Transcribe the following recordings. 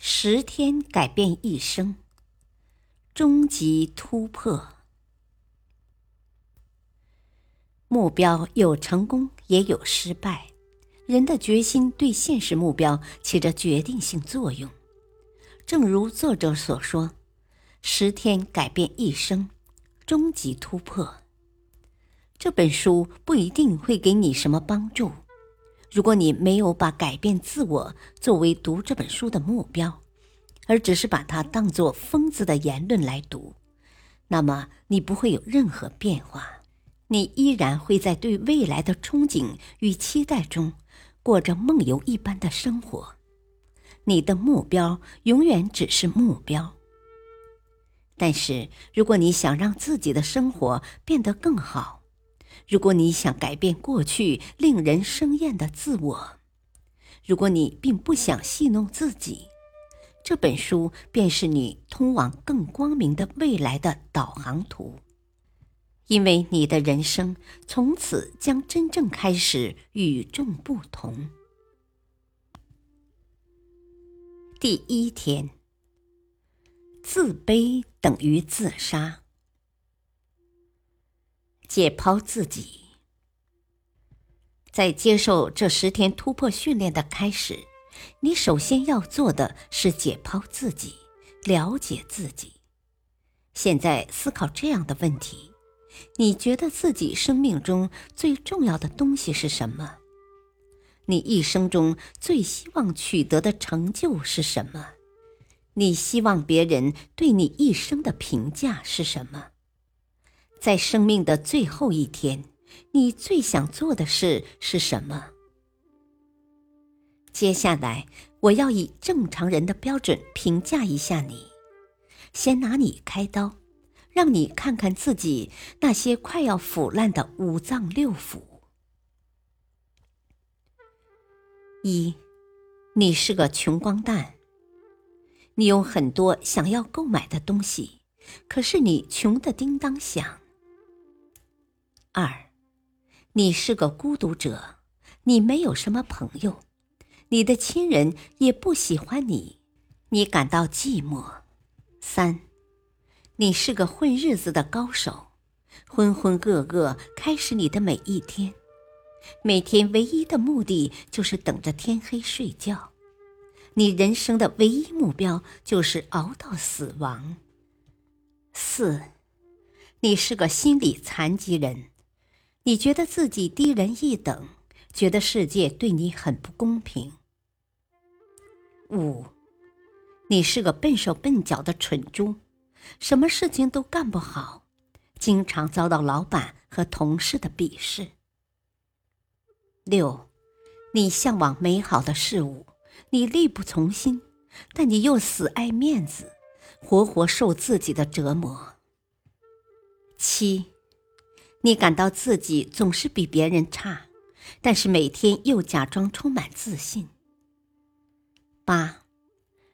十天改变一生，终极突破。目标有成功也有失败，人的决心对现实目标起着决定性作用。正如作者所说：“十天改变一生，终极突破。”这本书不一定会给你什么帮助。如果你没有把改变自我作为读这本书的目标，而只是把它当作疯子的言论来读，那么你不会有任何变化，你依然会在对未来的憧憬与期待中过着梦游一般的生活。你的目标永远只是目标。但是，如果你想让自己的生活变得更好，如果你想改变过去令人生厌的自我，如果你并不想戏弄自己，这本书便是你通往更光明的未来的导航图。因为你的人生从此将真正开始与众不同。第一天，自卑等于自杀。解剖自己，在接受这十天突破训练的开始，你首先要做的是解剖自己，了解自己。现在思考这样的问题：你觉得自己生命中最重要的东西是什么？你一生中最希望取得的成就是什么？你希望别人对你一生的评价是什么？在生命的最后一天，你最想做的事是什么？接下来，我要以正常人的标准评价一下你。先拿你开刀，让你看看自己那些快要腐烂的五脏六腑。一，你是个穷光蛋。你有很多想要购买的东西，可是你穷的叮当响。二，你是个孤独者，你没有什么朋友，你的亲人也不喜欢你，你感到寂寞。三，你是个混日子的高手，浑浑噩噩开始你的每一天，每天唯一的目的就是等着天黑睡觉，你人生的唯一目标就是熬到死亡。四，你是个心理残疾人。你觉得自己低人一等，觉得世界对你很不公平。五，你是个笨手笨脚的蠢猪，什么事情都干不好，经常遭到老板和同事的鄙视。六，你向往美好的事物，你力不从心，但你又死爱面子，活活受自己的折磨。七。你感到自己总是比别人差，但是每天又假装充满自信。八，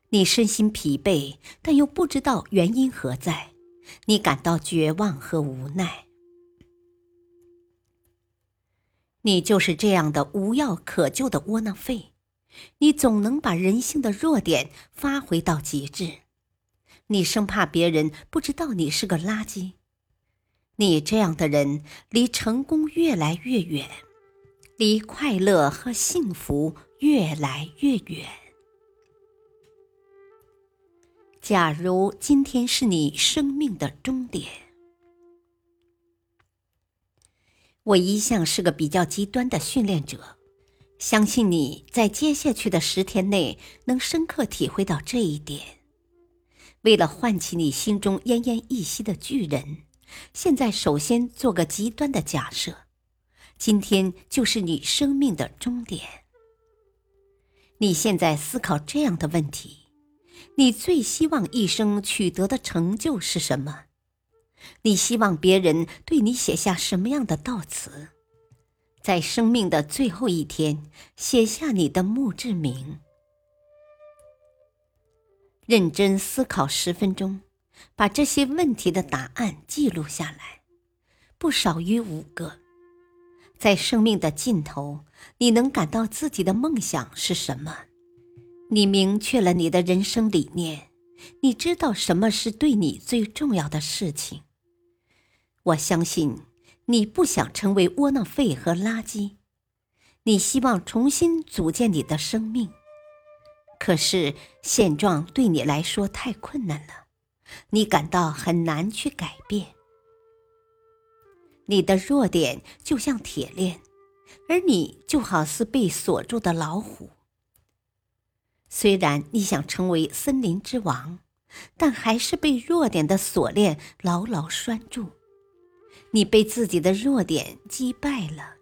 你身心疲惫，但又不知道原因何在，你感到绝望和无奈。你就是这样的无药可救的窝囊废，你总能把人性的弱点发挥到极致，你生怕别人不知道你是个垃圾。你这样的人离成功越来越远，离快乐和幸福越来越远。假如今天是你生命的终点，我一向是个比较极端的训练者，相信你在接下去的十天内能深刻体会到这一点。为了唤起你心中奄奄一息的巨人。现在，首先做个极端的假设：今天就是你生命的终点。你现在思考这样的问题：你最希望一生取得的成就是什么？你希望别人对你写下什么样的悼词？在生命的最后一天，写下你的墓志铭。认真思考十分钟，把这些问题的答案记录下来，不少于五个。在生命的尽头，你能感到自己的梦想是什么？你明确了你的人生理念，你知道什么是对你最重要的事情。我相信你不想成为窝囊废和垃圾，你希望重新组建你的生命。可是现状对你来说太困难了，你感到很难去改变。你的弱点就像铁链，而你就好似被锁住的老虎。虽然你想成为森林之王，但还是被弱点的锁链牢牢拴住。你被自己的弱点击败了。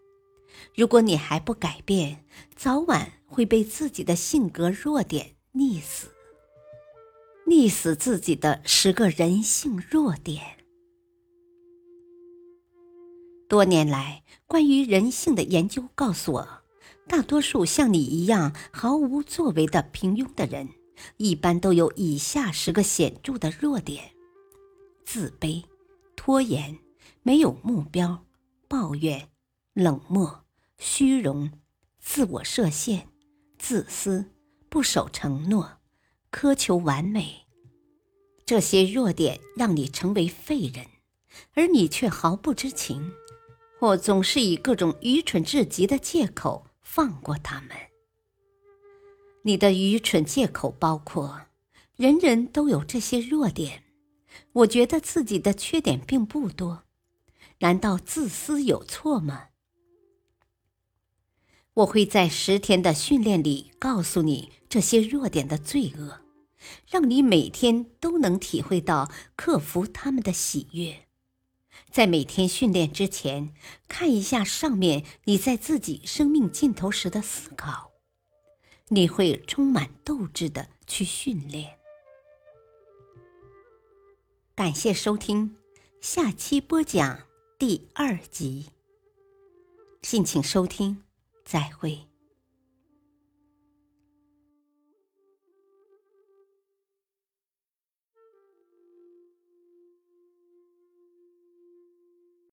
如果你还不改变，早晚会被自己的性格弱点溺死，溺死自己的十个人性弱点。多年来，关于人性的研究告诉我，大多数像你一样毫无作为的平庸的人，一般都有以下十个显著的弱点：自卑、拖延、没有目标、抱怨、冷漠。虚荣、自我设限、自私、不守承诺、苛求完美，这些弱点让你成为废人，而你却毫不知情，或总是以各种愚蠢至极的借口放过他们。你的愚蠢借口包括：人人都有这些弱点，我觉得自己的缺点并不多，难道自私有错吗？我会在十天的训练里告诉你这些弱点的罪恶，让你每天都能体会到克服他们的喜悦。在每天训练之前，看一下上面你在自己生命尽头时的思考，你会充满斗志的去训练。感谢收听，下期播讲第二集。敬请收听。再会。